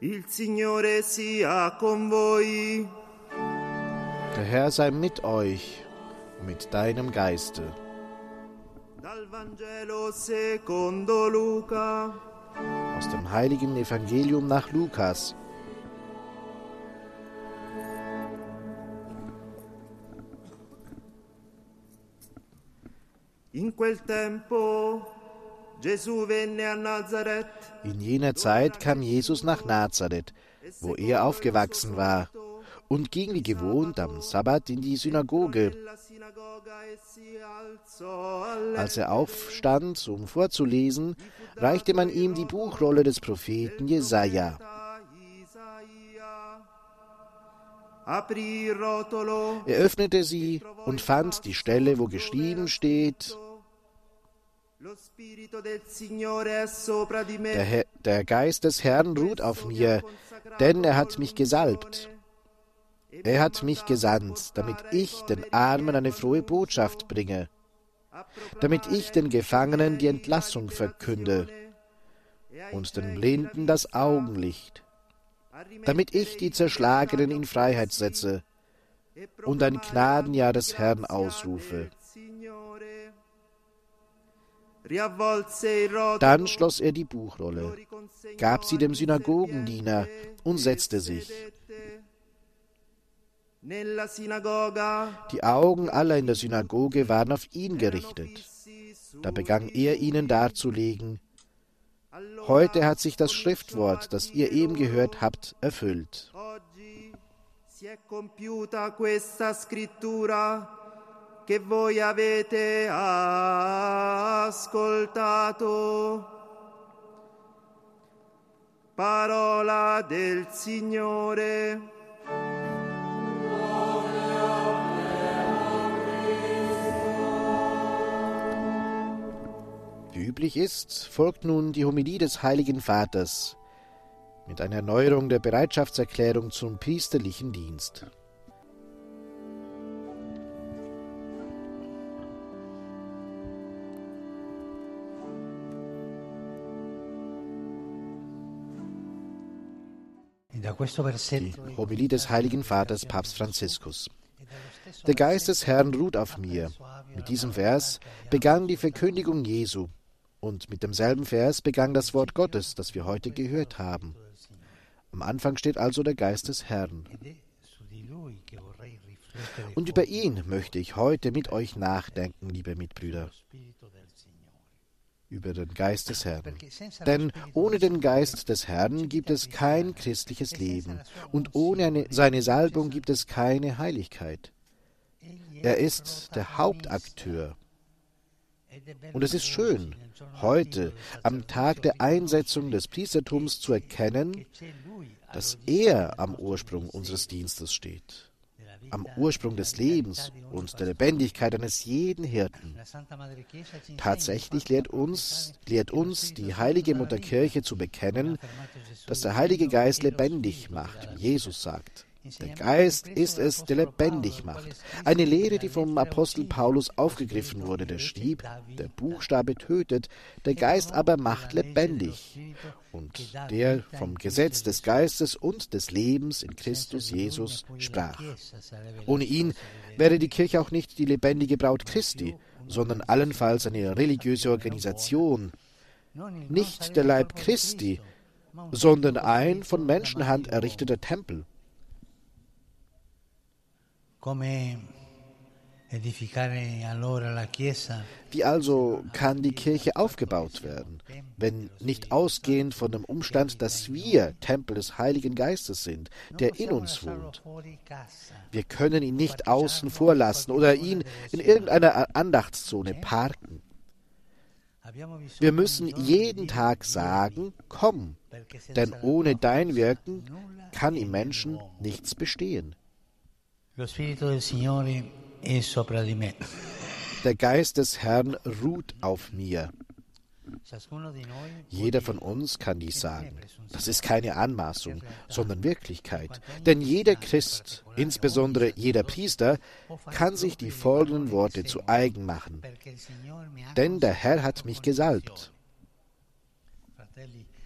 Il Signore sia con voi. Der Herr sei mit euch mit deinem Geiste. Dal Vangelo secondo Luca. Aus dem heiligen Evangelium nach Lukas. In quel tempo In jener Zeit kam Jesus nach Nazareth, wo er aufgewachsen war, und ging wie gewohnt am Sabbat in die Synagoge. Als er aufstand, um vorzulesen, reichte man ihm die Buchrolle des Propheten Jesaja. Er öffnete sie und fand die Stelle, wo geschrieben steht: der, Herr, der Geist des Herrn ruht auf mir, denn er hat mich gesalbt. Er hat mich gesandt, damit ich den Armen eine frohe Botschaft bringe, damit ich den Gefangenen die Entlassung verkünde und den Blinden das Augenlicht, damit ich die Zerschlagenen in Freiheit setze und ein Gnadenjahr des Herrn ausrufe. Dann schloss er die Buchrolle, gab sie dem Synagogendiener und setzte sich. Die Augen aller in der Synagoge waren auf ihn gerichtet. Da begann er ihnen darzulegen, heute hat sich das Schriftwort, das ihr eben gehört habt, erfüllt. Si è compiuta questa scrittura che voi avete ascoltato. Parola del Signore. Wie üblich ist, folgt nun die Homilie des Heiligen Vaters mit einer Erneuerung der Bereitschaftserklärung zum priesterlichen Dienst. Die Homilie des Heiligen Vaters Papst Franziskus. Der Geist des Herrn ruht auf mir. Mit diesem Vers begann die Verkündigung Jesu. Und mit demselben Vers begann das Wort Gottes, das wir heute gehört haben. Am Anfang steht also der Geist des Herrn. Und über ihn möchte ich heute mit euch nachdenken, liebe Mitbrüder, lo spirito del Signore. Über den Geist des Herrn. Denn ohne den Geist des Herrn gibt es kein christliches Leben, und ohne eine, seine Salbung gibt es keine Heiligkeit. Er ist der Hauptakteur. Und es ist schön, heute, am Tag der Einsetzung des Priestertums, zu erkennen, dass er am Ursprung unseres Dienstes steht, am Ursprung des Lebens und der Lebendigkeit eines jeden Hirten. Tatsächlich lehrt uns, lehrt uns die heilige Mutter Kirche zu bekennen, dass der Heilige Geist lebendig macht, wie Jesus sagt. Der Geist ist es, der lebendig macht. Eine Lehre, die vom Apostel Paulus aufgegriffen wurde, der schrieb, der Buchstabe tötet, der Geist aber macht lebendig. Und der vom Gesetz des Geistes und des Lebens in Christus Jesus sprach. Ohne ihn wäre die Kirche auch nicht die lebendige Braut Christi, sondern allenfalls eine religiöse Organisation, nicht der Leib Christi, sondern ein von Menschenhand errichteter Tempel. Wie also kann die Kirche aufgebaut werden, wenn nicht ausgehend von dem Umstand, dass wir Tempel des Heiligen Geistes sind, der in uns wohnt? Wir können ihn nicht außen vor lassen oder ihn in irgendeiner Andachtszone parken. Wir müssen jeden Tag sagen, komm, denn ohne dein Wirken kann im Menschen nichts bestehen. Der Geist des Herrn ruht auf mir. Jeder von uns kann dies sagen. Das ist keine Anmaßung, sondern Wirklichkeit. Denn jeder Christ, insbesondere jeder Priester, kann sich die folgenden Worte zu eigen machen. Denn der Herr hat mich gesalbt.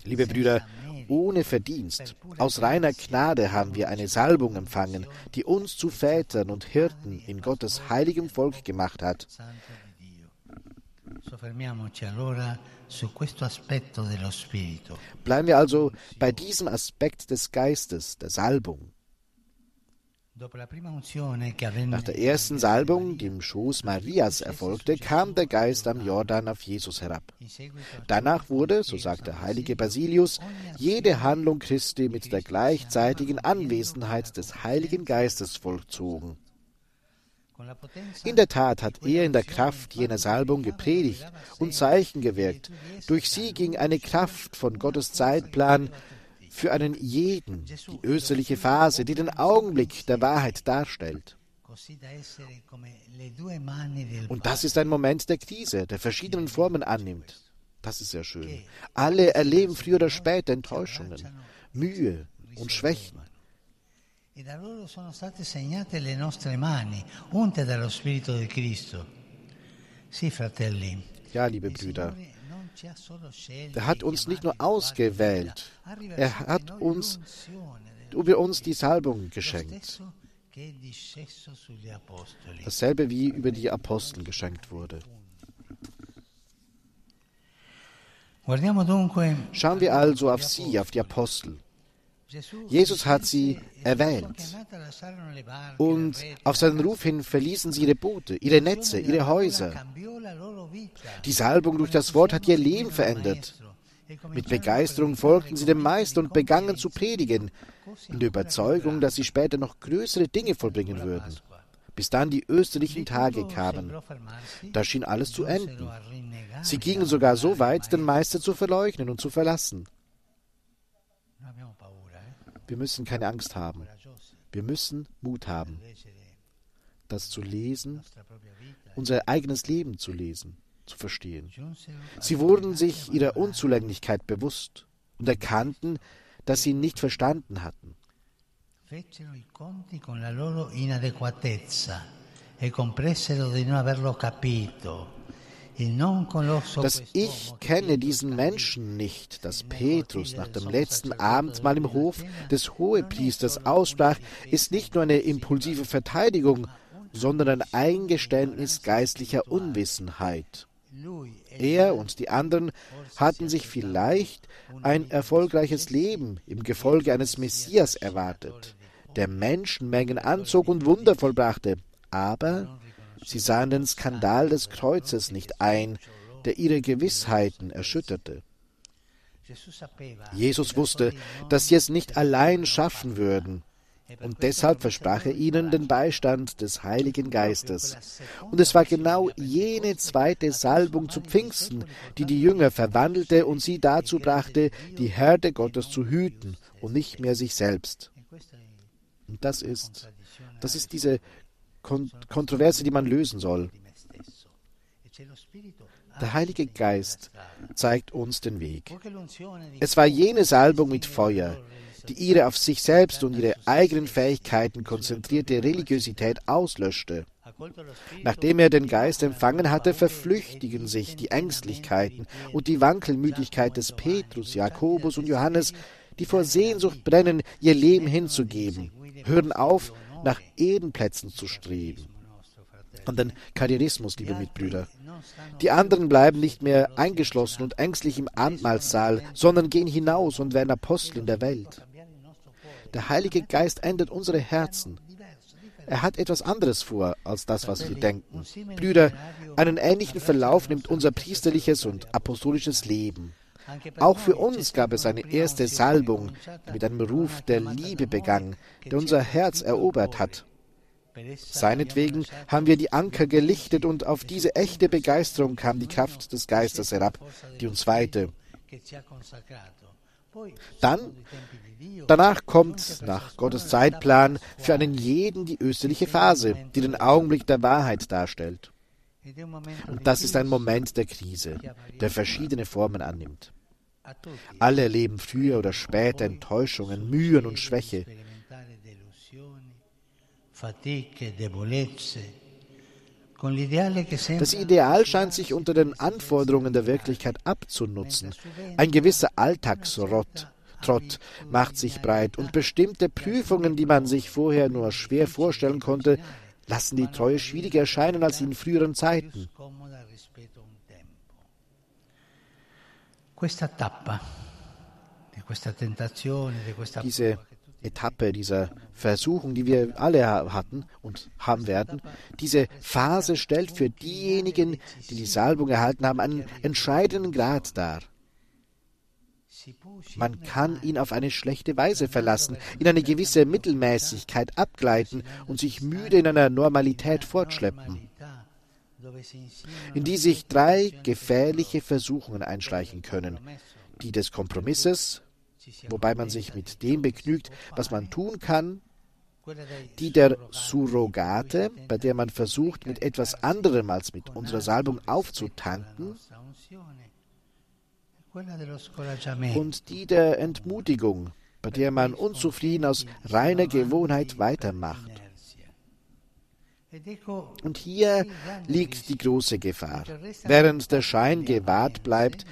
Liebe Brüder, ohne Verdienst, aus reiner Gnade haben wir eine Salbung empfangen, die uns zu Vätern und Hirten in Gottes heiligem Volk gemacht hat. Bleiben wir also bei diesem Aspekt des Geistes, der Salbung. Nach der ersten Salbung, die im Schoß Marias erfolgte, kam der Geist am Jordan auf Jesus herab. Danach wurde, so sagt der heilige Basilius, jede Handlung Christi mit der gleichzeitigen Anwesenheit des Heiligen Geistes vollzogen. In der Tat hat er in der Kraft jener Salbung gepredigt und Zeichen gewirkt. Durch sie ging eine Kraft von Gottes Zeitplan für einen jeden die österliche Phase, die den Augenblick der Wahrheit darstellt. Und das ist ein Moment der Krise, der verschiedenen Formen annimmt. Das ist sehr schön. Alle erleben früher oder später Enttäuschungen, Mühe und Schwächen. Ja, liebe Brüder, er hat uns nicht nur ausgewählt, er hat uns über uns die Salbung geschenkt. Dasselbe wie über die Apostel geschenkt wurde. Schauen wir also auf sie, auf die Apostel. Jesus hat sie erwählt. Und auf seinen Ruf hin verließen sie ihre Boote, ihre Netze, ihre Häuser. Die Salbung durch das Wort hat ihr Leben verändert. Mit Begeisterung folgten sie dem Meister und begannen zu predigen, in der Überzeugung, dass sie später noch größere Dinge vollbringen würden. Bis dann die österlichen Tage kamen. Da schien alles zu enden. Sie gingen sogar so weit, den Meister zu verleugnen und zu verlassen. Wir müssen keine Angst haben. Wir müssen Mut haben, das zu lesen, unser eigenes Leben zu lesen, zu verstehen. Sie wurden sich ihrer Unzulänglichkeit bewusst und erkannten, dass sie nicht verstanden hatten. E compressero di non averlo capito. Das Ich kenne diesen Menschen nicht, das Petrus nach dem letzten Abendmahl im Hof des Hohepriesters aussprach, ist nicht nur eine impulsive Verteidigung, sondern ein Eingeständnis geistlicher Unwissenheit. Er und die anderen hatten sich vielleicht ein erfolgreiches Leben im Gefolge eines Messias erwartet, der Menschenmengen anzog und Wunder vollbrachte, aber Sie sahen den Skandal des Kreuzes nicht ein, der ihre Gewissheiten erschütterte. Jesus wusste, dass sie es nicht allein schaffen würden, und deshalb versprach er ihnen den Beistand des Heiligen Geistes. Und es war genau jene zweite Salbung zu Pfingsten, die die Jünger verwandelte und sie dazu brachte, die Herde Gottes zu hüten und nicht mehr sich selbst. Und das ist, das ist diese Kontroverse, die man lösen soll. Der Heilige Geist zeigt uns den Weg. Es war jene Salbung mit Feuer, die ihre auf sich selbst und ihre eigenen Fähigkeiten konzentrierte Religiosität auslöschte. Nachdem er den Geist empfangen hatte, verflüchtigen sich die Ängstlichkeiten und die Wankelmütigkeit des Petrus, Jakobus und Johannes, die vor Sehnsucht brennen, ihr Leben hinzugeben, hören auf, nach Ehrenplätzen zu streben. An den Karrierismus, liebe Mitbrüder. Die anderen bleiben nicht mehr eingeschlossen und ängstlich im Abendmahlsaal, sondern gehen hinaus und werden Apostel in der Welt. Der Heilige Geist ändert unsere Herzen. Er hat etwas anderes vor als das, was wir denken. Brüder, einen ähnlichen Verlauf nimmt unser priesterliches und apostolisches Leben. Auch für uns gab es eine erste Salbung, die mit einem Ruf der Liebe begann, der unser Herz erobert hat. Seinetwegen haben wir die Anker gelichtet und auf diese echte Begeisterung kam die Kraft des Geistes herab, die uns weihte. Dann, danach kommt, nach Gottes Zeitplan, für einen jeden die österliche Phase, die den Augenblick der Wahrheit darstellt. Und das ist ein Moment der Krise, der verschiedene Formen annimmt. Alle erleben früher oder später Enttäuschungen, Mühen und Das Ideal scheint sich unter den Anforderungen der Wirklichkeit abzunutzen. Ein gewisser Alltagsrott Trott macht sich breit und bestimmte Prüfungen, die man sich vorher nur schwer vorstellen konnte, lassen die Treue schwieriger erscheinen als in früheren Zeiten. Diese Etappe dieser Versuchung, die wir alle hatten und haben werden, diese Phase stellt für diejenigen, die die Salbung erhalten haben, einen entscheidenden Grad dar. Man kann ihn auf eine schlechte Weise verlassen, in eine gewisse Mittelmäßigkeit abgleiten und sich müde in einer Normalität fortschleppen, in die sich drei gefährliche Versuchungen einschleichen können. Die des Kompromisses, wobei man sich mit dem begnügt, was man tun kann, die der Surrogate, bei der man versucht, mit etwas anderem als mit unserer Salbung aufzutanken, und die der Entmutigung, bei der man unzufrieden aus reiner Gewohnheit weitermacht. Und hier liegt die große Gefahr. Während der Schein gewahrt bleibt,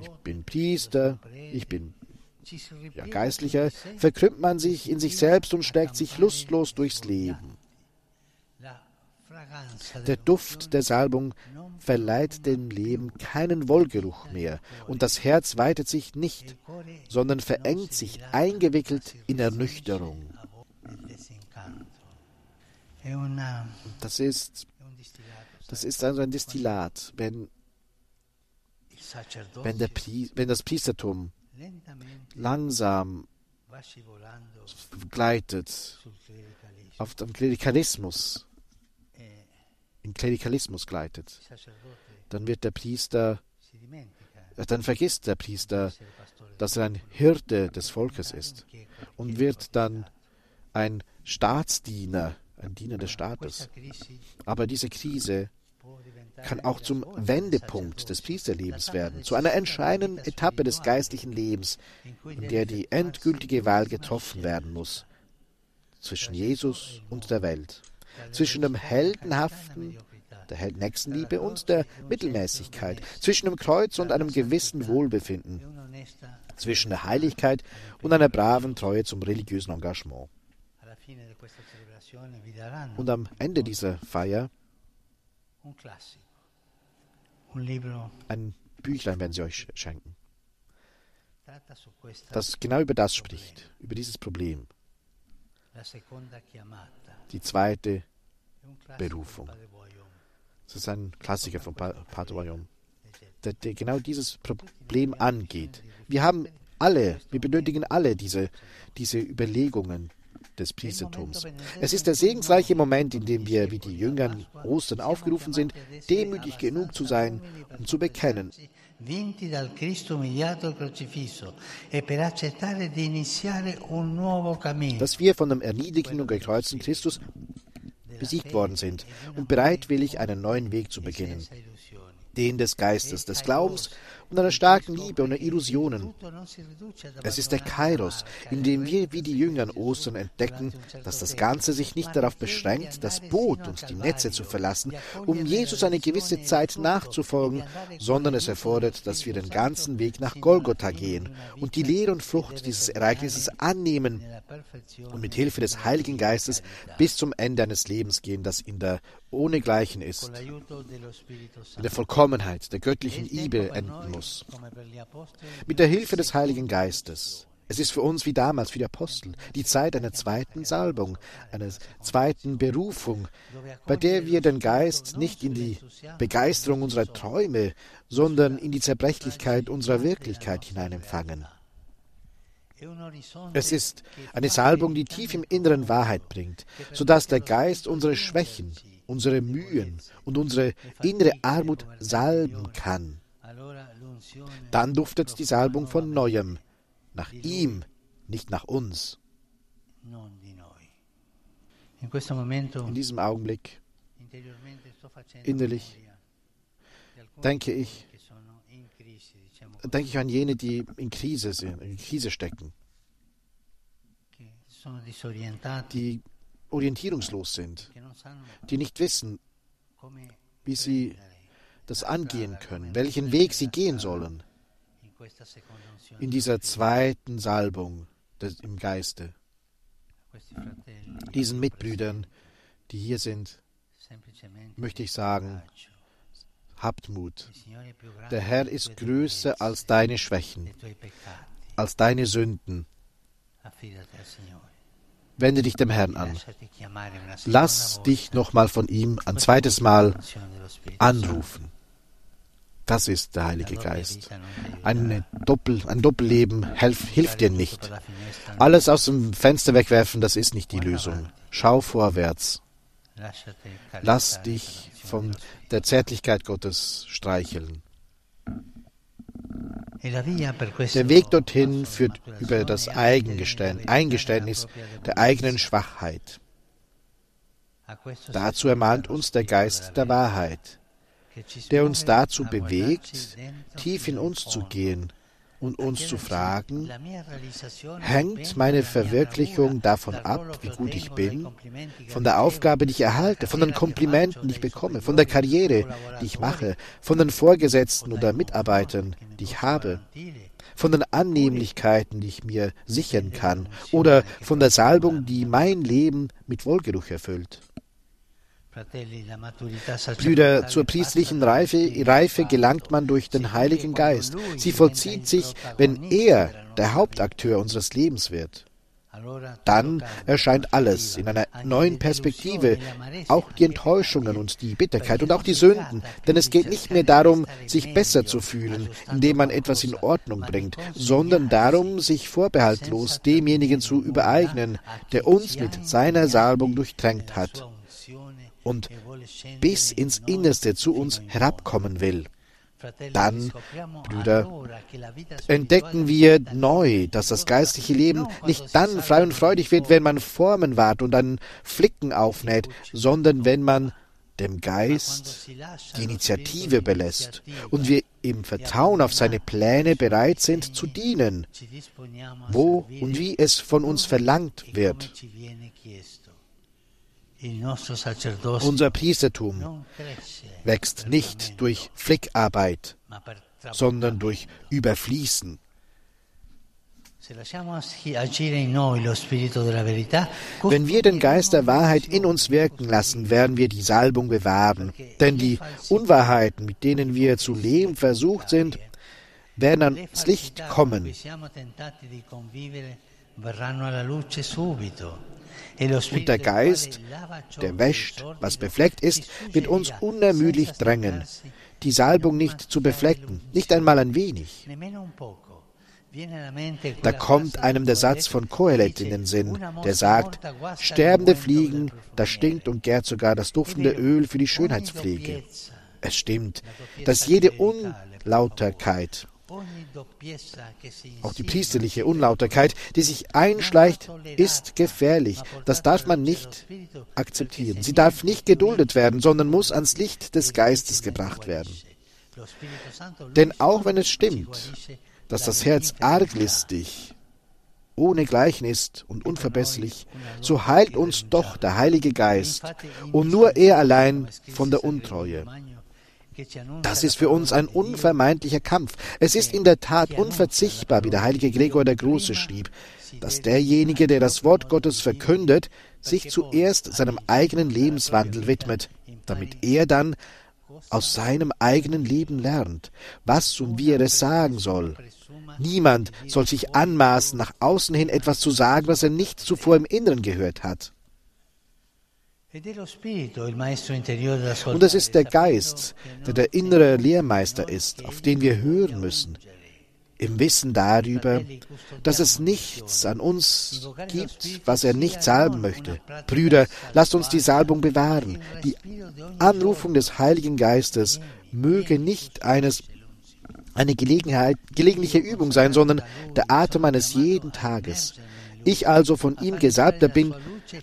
ich bin Priester, ich bin ja, Geistlicher, verkrümmt man sich in sich selbst und steckt sich lustlos durchs Leben. Der Duft der Salbung verleiht dem Leben keinen Wohlgeruch mehr, und das Herz weitet sich nicht, sondern verengt sich eingewickelt in Ernüchterung. Das ist, das ist also ein Destillat, wenn, wenn, der, wenn das Priestertum langsam gleitet auf den Klerikalismus in Klerikalismus gleitet, dann wird der Priester, dann vergisst der Priester, dass er ein Hirte des Volkes ist und wird dann ein Staatsdiener, ein Diener des Staates. Aber diese Krise kann auch zum Wendepunkt des Priesterlebens werden, zu einer entscheidenden Etappe des geistlichen Lebens, in der die endgültige Wahl getroffen werden muss zwischen Jesus und der Welt zwischen dem Heldenhaften, der Nächstenliebe und der Mittelmäßigkeit, zwischen dem Kreuz und einem gewissen Wohlbefinden, zwischen der Heiligkeit und einer braven Treue zum religiösen Engagement. Und am Ende dieser Feier ein Büchlein werden sie euch schenken, das genau über das spricht, über dieses Problem. Die zweite Berufung. Das ist ein Klassiker von Voyons, der, der genau dieses Problem angeht. Wir haben alle, wir benötigen alle diese, diese Überlegungen des Priestertums. Es ist der segensreiche Moment, in dem wir, wie die Jünger Ostern aufgerufen sind, demütig genug zu sein, um zu bekennen, vinti dal Cristo umiliato al crocifisso e per accettare di iniziare un nuovo cammino. Dass wir von dem erniedrigten und gekreuzten Christus besiegt worden sind und bereitwillig einen neuen Weg zu beginnen, den des Geistes, des Glaubens und einer starken Liebe und Illusionen. Es ist der Kairos, in dem wir wie die Jünger an Ostern entdecken, dass das Ganze sich nicht darauf beschränkt, das Boot und die Netze zu verlassen, um Jesus eine gewisse Zeit nachzufolgen, sondern es erfordert, dass wir den ganzen Weg nach Golgotha gehen und die Lehre und Frucht dieses Ereignisses annehmen und mit Hilfe des Heiligen Geistes bis zum Ende eines Lebens gehen, das in der Ohnegleichen ist, in der Vollkommenheit der göttlichen Liebe enden muss. Mit der Hilfe des Heiligen Geistes. Es ist für uns wie damals, für die Apostel, die Zeit einer zweiten Salbung, einer zweiten Berufung, bei der wir den Geist nicht in die Begeisterung unserer Träume, sondern in die Zerbrechlichkeit unserer Wirklichkeit hineinempfangen. Es ist eine Salbung, die tief im Inneren Wahrheit bringt, sodass der Geist unsere Schwächen, unsere Mühen und unsere innere Armut salben kann. Dann duftet die Salbung von neuem, nach ihm, nicht nach uns. In diesem Augenblick, innerlich, denke ich, denke ich an jene, die in Krise sind, in Krise stecken, die orientierungslos sind, die nicht wissen, wie sie das angehen können, welchen Weg sie gehen sollen in dieser zweiten Salbung des, im Geiste. Diesen Mitbrüdern, die hier sind, möchte ich sagen, habt Mut. Der Herr ist größer als deine Schwächen, als deine Sünden. Wende dich dem Herrn an. Lass dich nochmal von ihm ein zweites Mal anrufen. Das ist der Heilige Geist. Eine Doppel, ein Doppelleben helf, hilft dir nicht. Alles aus dem Fenster wegwerfen, das ist nicht die Lösung. Schau vorwärts. Lass dich von der Zärtlichkeit Gottes streicheln. Der Weg dorthin führt über das Eingeständnis der eigenen Schwachheit. Dazu ermahnt uns der Geist der Wahrheit, der uns dazu bewegt, tief in uns zu gehen und uns zu fragen, hängt meine Verwirklichung davon ab, wie gut ich bin, von der Aufgabe, die ich erhalte, von den Komplimenten, die ich bekomme, von der Karriere, die ich mache, von den Vorgesetzten oder Mitarbeitern, die ich habe, von den Annehmlichkeiten, die ich mir sichern kann, oder von der Salbung, die mein Leben mit Wohlgeruch erfüllt. Brüder, zur priestlichen Reife, Reife gelangt man durch den Heiligen Geist. Sie vollzieht sich, wenn er der Hauptakteur unseres Lebens wird. Dann erscheint alles in einer neuen Perspektive, auch die Enttäuschungen und die Bitterkeit und auch die Sünden, denn es geht nicht mehr darum, sich besser zu fühlen, indem man etwas in Ordnung bringt, sondern darum, sich vorbehaltlos demjenigen zu übereignen, der uns mit seiner Salbung durchtränkt hat und bis ins Innerste zu uns herabkommen will. Dann, Brüder, entdecken wir neu, dass das geistliche Leben nicht dann frei und freudig wird, wenn man Formen wahrt und dann Flicken aufnäht, sondern wenn man dem Geist die Initiative belässt und wir im Vertrauen auf seine Pläne bereit sind zu dienen, wo und wie es von uns verlangt wird. Unser Priestertum wächst nicht durch Flickarbeit, sondern durch Überfließen. Wenn wir den Geist der Wahrheit in uns wirken lassen, werden wir die Salbung bewahren. Denn die Unwahrheiten, mit denen wir zu leben versucht sind, werden ans Licht kommen. Und der Geist, der wäscht, was befleckt ist, wird uns unermüdlich drängen, die Salbung nicht zu beflecken, nicht einmal ein wenig. Da kommt einem der Satz von Kohelet in den Sinn, der sagt, sterbende Fliegen, da stinkt und gärt sogar das duftende Öl für die Schönheitspflege. Es stimmt, dass jede Unlauterkeit, auch die priesterliche Unlauterkeit, die sich einschleicht, ist gefährlich. Das darf man nicht akzeptieren. Sie darf nicht geduldet werden, sondern muss ans Licht des Geistes gebracht werden. Denn auch wenn es stimmt, dass das Herz arglistig, ohne Gleichen ist und unverbesserlich, so heilt uns doch der Heilige Geist und nur er allein von der Untreue. Das ist für uns ein unvermeidlicher Kampf. Es ist in der Tat unverzichtbar, wie der heilige Gregor der Große schrieb, dass derjenige, der das Wort Gottes verkündet, sich zuerst seinem eigenen Lebenswandel widmet, damit er dann aus seinem eigenen Leben lernt, was und wie er es sagen soll. Niemand soll sich anmaßen, nach außen hin etwas zu sagen, was er nicht zuvor im Inneren gehört hat. Und es ist der Geist, der der innere Lehrmeister ist, auf den wir hören müssen, im Wissen darüber, dass es nichts an uns gibt, was er nicht salben möchte. Brüder, lasst uns die Salbung bewahren. Die Anrufung des Heiligen Geistes möge nicht eines eine Gelegenheit, gelegentliche Übung sein, sondern der Atem eines jeden Tages. Ich also von ihm Gesalbter bin,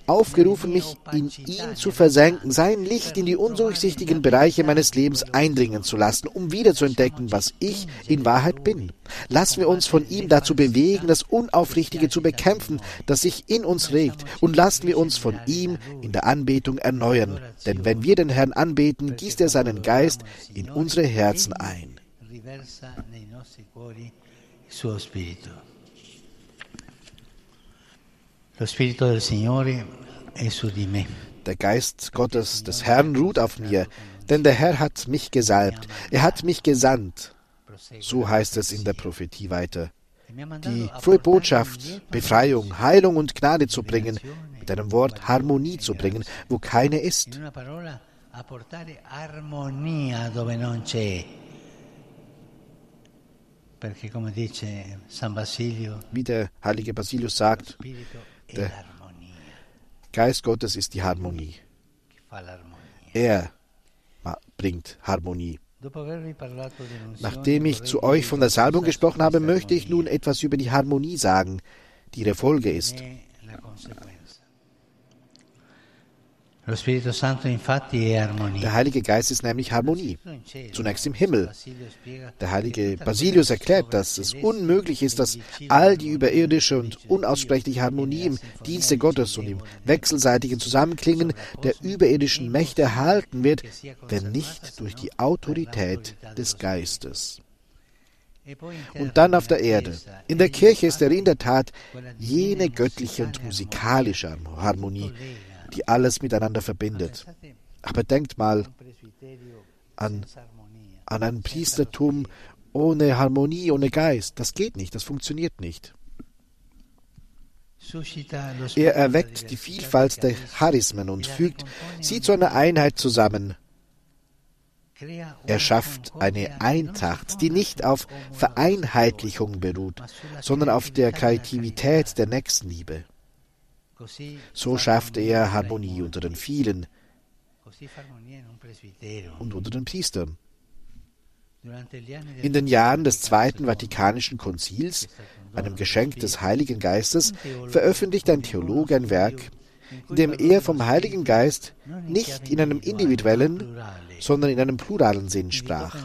aufgerufen, mich in ihn zu versenken, sein Licht in die undurchsichtigen Bereiche meines Lebens eindringen zu lassen, um wieder zu entdecken, was ich in Wahrheit bin. Lassen wir uns von ihm dazu bewegen, das Unaufrichtige zu bekämpfen, das sich in uns regt, und lassen wir uns von ihm in der Anbetung erneuern. Denn wenn wir den Herrn anbeten, gießt er seinen Geist in unsere Herzen ein. Der Geist Gottes des Herrn ruht auf mir, denn der Herr hat mich gesalbt, er hat mich gesandt. So heißt es in der Prophetie weiter. Die frohe Botschaft, Befreiung, Heilung und Gnade zu bringen, mit einem Wort Harmonie zu bringen, wo keine ist. Wie der heilige Basilius sagt, der Geist Gottes ist die Harmonie. Er bringt Harmonie. Nachdem ich zu euch von der Salbung gesprochen habe, möchte ich nun etwas über die Harmonie sagen, die ihre Folge ist. Der Heilige Geist ist nämlich Harmonie. Zunächst im Himmel. Der heilige Basilius erklärt, dass es unmöglich ist, dass all die überirdische und unaussprechliche Harmonie im Dienste Gottes und im wechselseitigen Zusammenklingen der überirdischen Mächte erhalten wird, wenn nicht durch die Autorität des Geistes. Und dann auf der Erde. In der Kirche ist er in der Tat jene göttliche und musikalische Harmonie, die alles miteinander verbindet. Aber denkt mal an, an ein Priestertum ohne Harmonie, ohne Geist. Das geht nicht, das funktioniert nicht. Er erweckt die Vielfalt der Charismen und fügt sie zu einer Einheit zusammen. Er schafft eine Eintracht, die nicht auf Vereinheitlichung beruht, sondern auf der Kreativität der Nächstenliebe. So schaffte er Harmonie unter den vielen und unter den Priestern. In den Jahren des Zweiten Vatikanischen Konzils, einem Geschenk des Heiligen Geistes, veröffentlichte ein Theologe ein Werk, in dem er vom Heiligen Geist nicht in einem individuellen, sondern in einem pluralen Sinn sprach.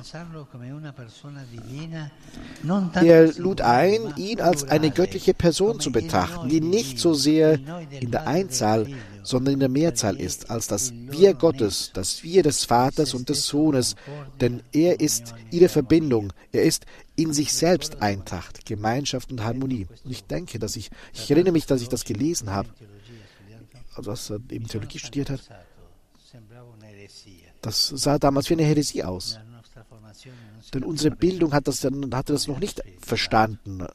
Er lud ein, ihn als eine göttliche Person zu betrachten, die nicht so sehr in der Einzahl, sondern in der Mehrzahl ist, als das Wir Gottes, das Wir des Vaters und des Sohnes, denn er ist ihre Verbindung, er ist in sich selbst Eintracht, Gemeinschaft und Harmonie. Und ich denke, dass ich, ich erinnere mich, dass ich das gelesen habe, also dass er eben Theologie studiert hat. Das sah damals wie eine Häresie aus. Denn unsere Bildung hat das, hatte das noch nicht verstanden,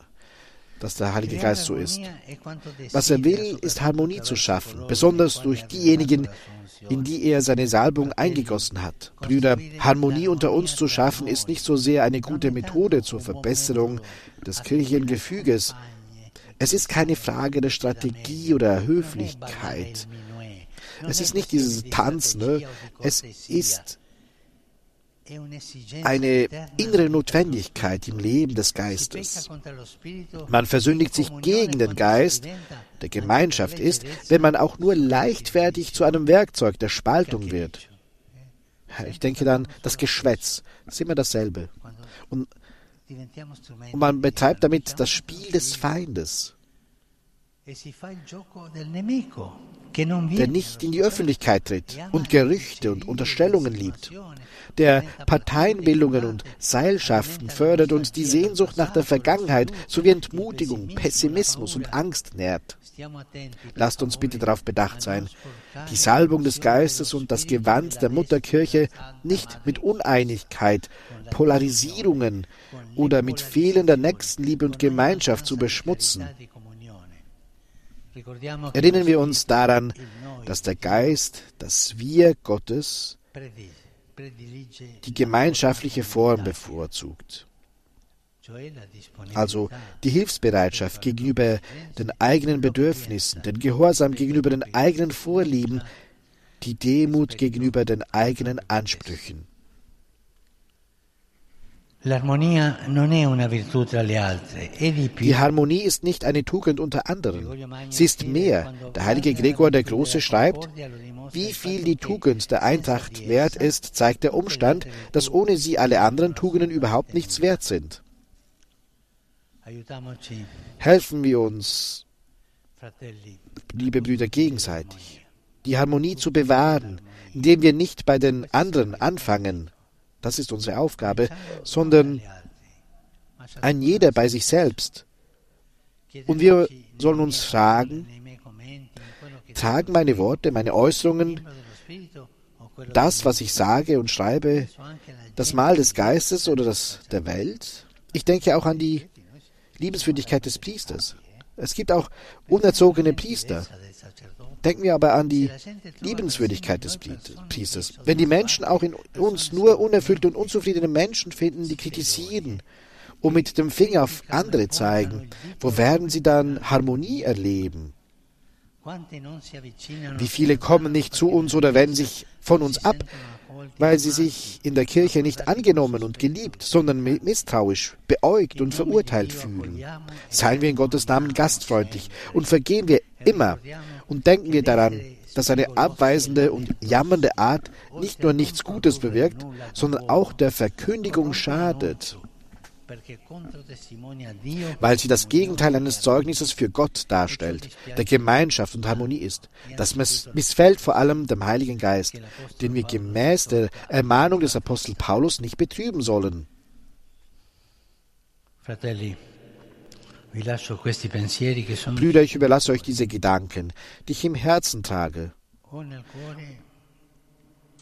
dass der Heilige Geist so ist. Was er will, ist Harmonie zu schaffen, besonders durch diejenigen, in die er seine Salbung eingegossen hat. Brüder, Harmonie unter uns zu schaffen, ist nicht so sehr eine gute Methode zur Verbesserung des Kirchengefüges. Es ist keine Frage der Strategie oder Höflichkeit. Es ist nicht dieses Tanz, ne? es ist eine innere Notwendigkeit im Leben des Geistes. Man versündigt sich gegen den Geist, der Gemeinschaft ist, wenn man auch nur leichtfertig zu einem Werkzeug der Spaltung wird. Ich denke dann, das Geschwätz, ist immer dasselbe. Und, und man betreibt damit das Spiel des Feindes. Der nicht in die Öffentlichkeit tritt und Gerüchte und Unterstellungen liebt, der Parteienbildungen und Seilschaften fördert und die Sehnsucht nach der Vergangenheit sowie Entmutigung, Pessimismus und Angst nährt. Lasst uns bitte darauf bedacht sein, die Salbung des Geistes und das Gewand der Mutterkirche nicht mit Uneinigkeit, Polarisierungen oder mit fehlender Nächstenliebe und Gemeinschaft zu beschmutzen. Erinnern wir uns daran, dass der Geist, das Wir Gottes, die gemeinschaftliche Form bevorzugt. Also die Hilfsbereitschaft gegenüber den eigenen Bedürfnissen, den Gehorsam gegenüber den eigenen Vorlieben, die Demut gegenüber den eigenen Ansprüchen. Die Harmonie ist nicht eine Tugend unter anderen. Sie ist mehr. Der heilige Gregor der Große schreibt, wie viel die Tugend der Eintracht wert ist, zeigt der Umstand, dass ohne sie alle anderen Tugenden überhaupt nichts wert sind. Helfen wir uns, liebe Brüder, gegenseitig, die Harmonie zu bewahren, indem wir nicht bei den anderen anfangen, das ist unsere Aufgabe, sondern ein jeder bei sich selbst. Und wir sollen uns fragen, tragen meine Worte, meine Äußerungen, das, was ich sage und schreibe, das Mal des Geistes oder das der Welt? Ich denke auch an die Liebenswürdigkeit des Priesters. Es gibt auch unerzogene Priester. Denken wir aber an die Liebenswürdigkeit des Priesters. Wenn die Menschen auch in uns nur unerfüllte und unzufriedene Menschen finden, die kritisieren und mit dem Finger auf andere zeigen, wo werden sie dann Harmonie erleben? Wie viele kommen nicht zu uns oder wenden sich von uns ab, weil sie sich in der Kirche nicht angenommen und geliebt, sondern misstrauisch, beäugt und verurteilt fühlen. Seien wir in Gottes Namen gastfreundlich und vergehen wir immer und denken wir daran, dass eine abweisende und jammernde Art nicht nur nichts Gutes bewirkt, sondern auch der Verkündigung schadet weil sie das Gegenteil eines Zeugnisses für Gott darstellt, der Gemeinschaft und Harmonie ist. Das missfällt vor allem dem Heiligen Geist, den wir gemäß der Ermahnung des Apostel Paulus nicht betrüben sollen. Brüder, ich überlasse euch diese Gedanken, die ich im Herzen trage,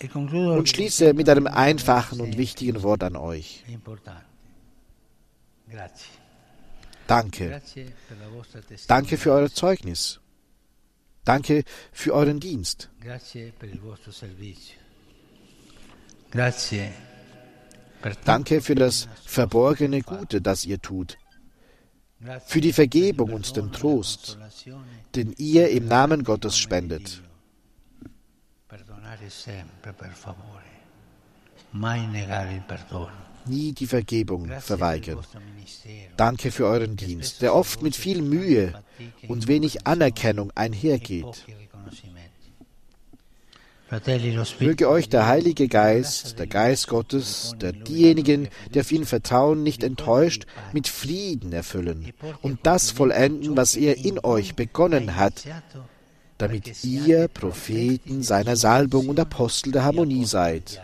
e und schließe mit einem einfachen und wichtigen Wort an euch. Danke. Danke für euer Zeugnis. Danke für euren Dienst. Danke für das verborgene Gute, das ihr tut, für die Vergebung und den Trost, den ihr im Namen Gottes spendet. Nie die Vergebung verweigern. Danke für euren Dienst, der oft mit viel Mühe und wenig Anerkennung einhergeht. Möge euch der Heilige Geist, der Geist Gottes, der diejenigen, die auf ihn vertrauen, nicht enttäuscht, mit Frieden erfüllen und das vollenden, was er in euch begonnen hat, damit ihr Propheten seiner Salbung und Apostel der Harmonie seid.